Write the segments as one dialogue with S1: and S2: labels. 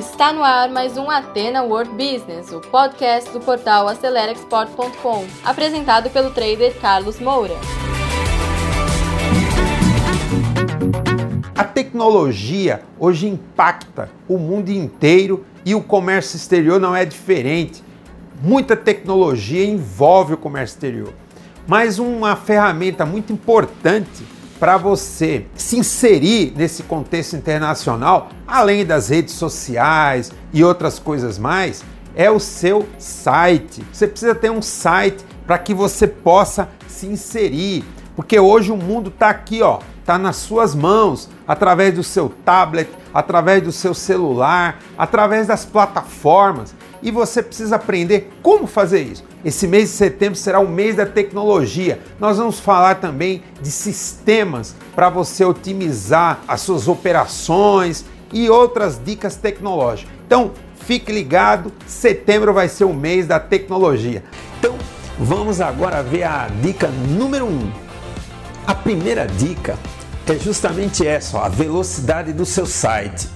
S1: Está no ar mais um Atena World Business, o podcast do portal AceleraExport.com, apresentado pelo trader Carlos Moura.
S2: A tecnologia hoje impacta o mundo inteiro e o comércio exterior não é diferente. Muita tecnologia envolve o comércio exterior, mas uma ferramenta muito importante para você se inserir nesse contexto internacional, além das redes sociais e outras coisas mais, é o seu site. Você precisa ter um site para que você possa se inserir, porque hoje o mundo está aqui, ó, está nas suas mãos, através do seu tablet, através do seu celular, através das plataformas e você precisa aprender como fazer isso. Esse mês de setembro será o mês da tecnologia. Nós vamos falar também de sistemas para você otimizar as suas operações e outras dicas tecnológicas. Então, fique ligado, setembro vai ser o mês da tecnologia. Então, vamos agora ver a dica número 1. Um. A primeira dica é justamente essa, ó, a velocidade do seu site.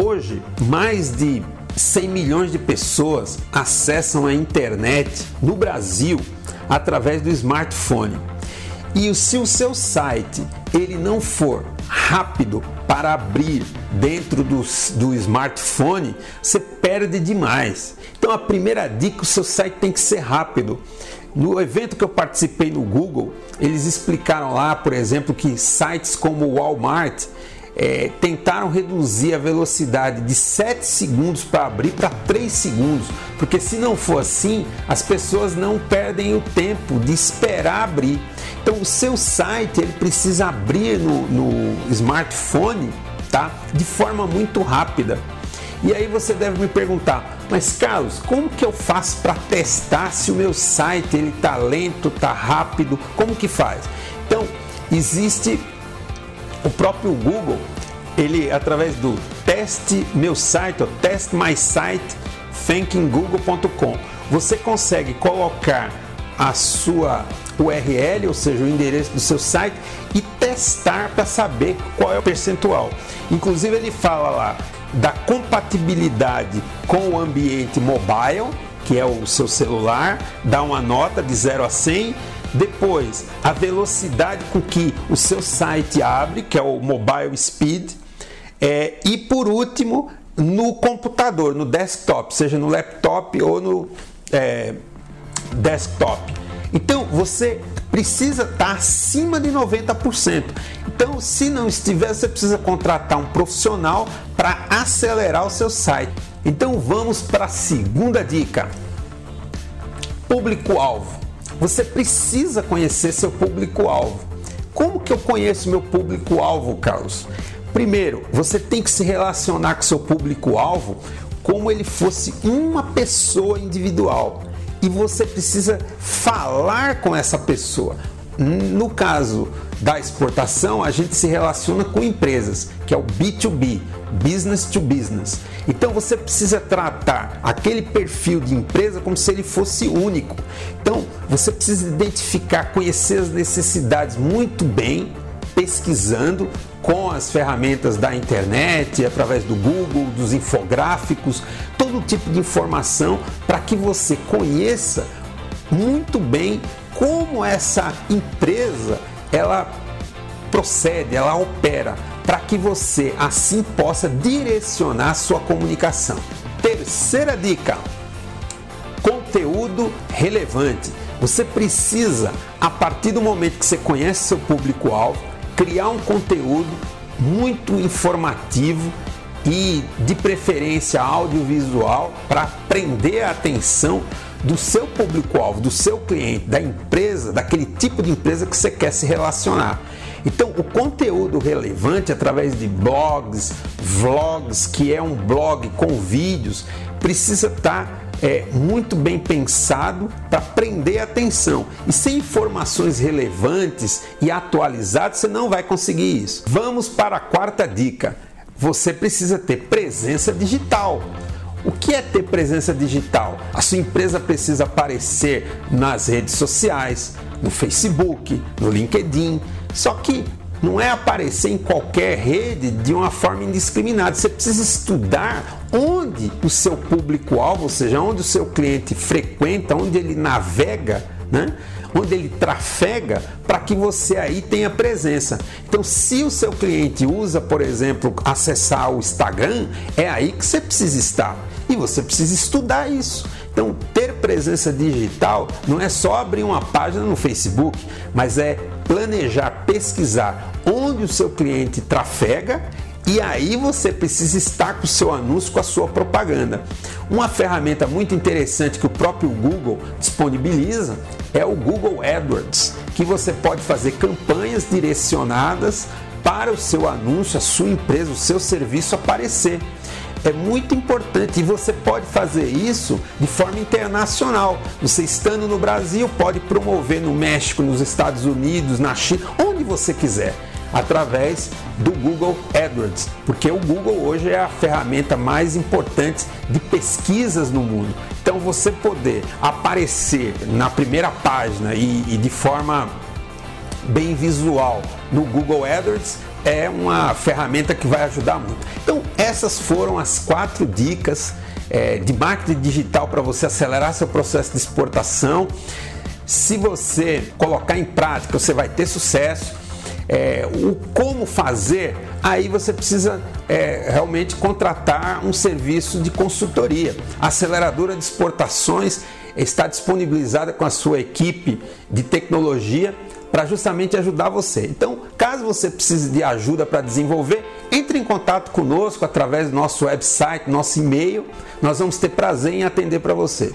S2: Hoje, mais de 100 milhões de pessoas acessam a internet no Brasil através do smartphone. E se o seu site ele não for rápido para abrir dentro do, do smartphone, você perde demais. Então a primeira dica, o seu site tem que ser rápido. No evento que eu participei no Google, eles explicaram lá, por exemplo, que sites como o Walmart é, tentaram reduzir a velocidade de 7 segundos para abrir para 3 segundos, porque se não for assim, as pessoas não perdem o tempo de esperar abrir. Então, o seu site ele precisa abrir no, no smartphone tá? de forma muito rápida. E aí você deve me perguntar, mas Carlos, como que eu faço para testar se o meu site ele tá lento, tá rápido? Como que faz? Então, existe o próprio Google, ele através do teste meu site, ou test my site, thinkinggoogle.com, você consegue colocar a sua URL, ou seja, o endereço do seu site e testar para saber qual é o percentual. Inclusive ele fala lá da compatibilidade com o ambiente mobile, que é o seu celular, dá uma nota de 0 a 100 depois, a velocidade com que o seu site abre, que é o mobile speed. É, e por último, no computador, no desktop, seja no laptop ou no é, desktop. Então você precisa estar acima de 90%. Então, se não estiver, você precisa contratar um profissional para acelerar o seu site. Então, vamos para a segunda dica: público-alvo. Você precisa conhecer seu público-alvo. Como que eu conheço meu público-alvo, Carlos? Primeiro, você tem que se relacionar com seu público-alvo como ele fosse uma pessoa individual. E você precisa falar com essa pessoa. No caso da exportação, a gente se relaciona com empresas, que é o B2B, business to business. Então você precisa tratar aquele perfil de empresa como se ele fosse único. Então você precisa identificar, conhecer as necessidades muito bem, pesquisando com as ferramentas da internet, através do Google, dos infográficos, todo tipo de informação para que você conheça muito bem como essa empresa ela procede, ela opera, para que você assim possa direcionar sua comunicação. Terceira dica: conteúdo relevante. Você precisa, a partir do momento que você conhece seu público-alvo, criar um conteúdo muito informativo e de preferência audiovisual para prender a atenção do seu público-alvo, do seu cliente, da empresa, daquele tipo de empresa que você quer se relacionar. Então, o conteúdo relevante através de blogs, vlogs, que é um blog com vídeos, precisa estar é, muito bem pensado para prender a atenção. E sem informações relevantes e atualizadas, você não vai conseguir isso. Vamos para a quarta dica. Você precisa ter presença digital. O que é ter presença digital? A sua empresa precisa aparecer nas redes sociais, no Facebook, no LinkedIn. Só que não é aparecer em qualquer rede de uma forma indiscriminada. Você precisa estudar onde o seu público-alvo, ou seja, onde o seu cliente frequenta, onde ele navega, né? Onde ele trafega, para que você aí tenha presença. Então, se o seu cliente usa, por exemplo, acessar o Instagram, é aí que você precisa estar. E você precisa estudar isso. Então, ter presença digital não é só abrir uma página no Facebook, mas é planejar, pesquisar onde o seu cliente trafega e aí você precisa estar com o seu anúncio, com a sua propaganda. Uma ferramenta muito interessante que o próprio Google disponibiliza é o Google AdWords, que você pode fazer campanhas direcionadas para o seu anúncio, a sua empresa, o seu serviço aparecer. É muito importante e você pode fazer isso de forma internacional. Você estando no Brasil, pode promover no México, nos Estados Unidos, na China, onde você quiser através do Google AdWords, porque o Google hoje é a ferramenta mais importante de pesquisas no mundo. Então você poder aparecer na primeira página e, e de forma bem visual no Google AdWords é uma ferramenta que vai ajudar muito. Então essas foram as quatro dicas é, de marketing digital para você acelerar seu processo de exportação. Se você colocar em prática, você vai ter sucesso é, o como fazer, aí você precisa é, realmente contratar um serviço de consultoria. A aceleradora de exportações está disponibilizada com a sua equipe de tecnologia para justamente ajudar você. Então, caso você precise de ajuda para desenvolver, entre em contato conosco através do nosso website, nosso e-mail. Nós vamos ter prazer em atender para você.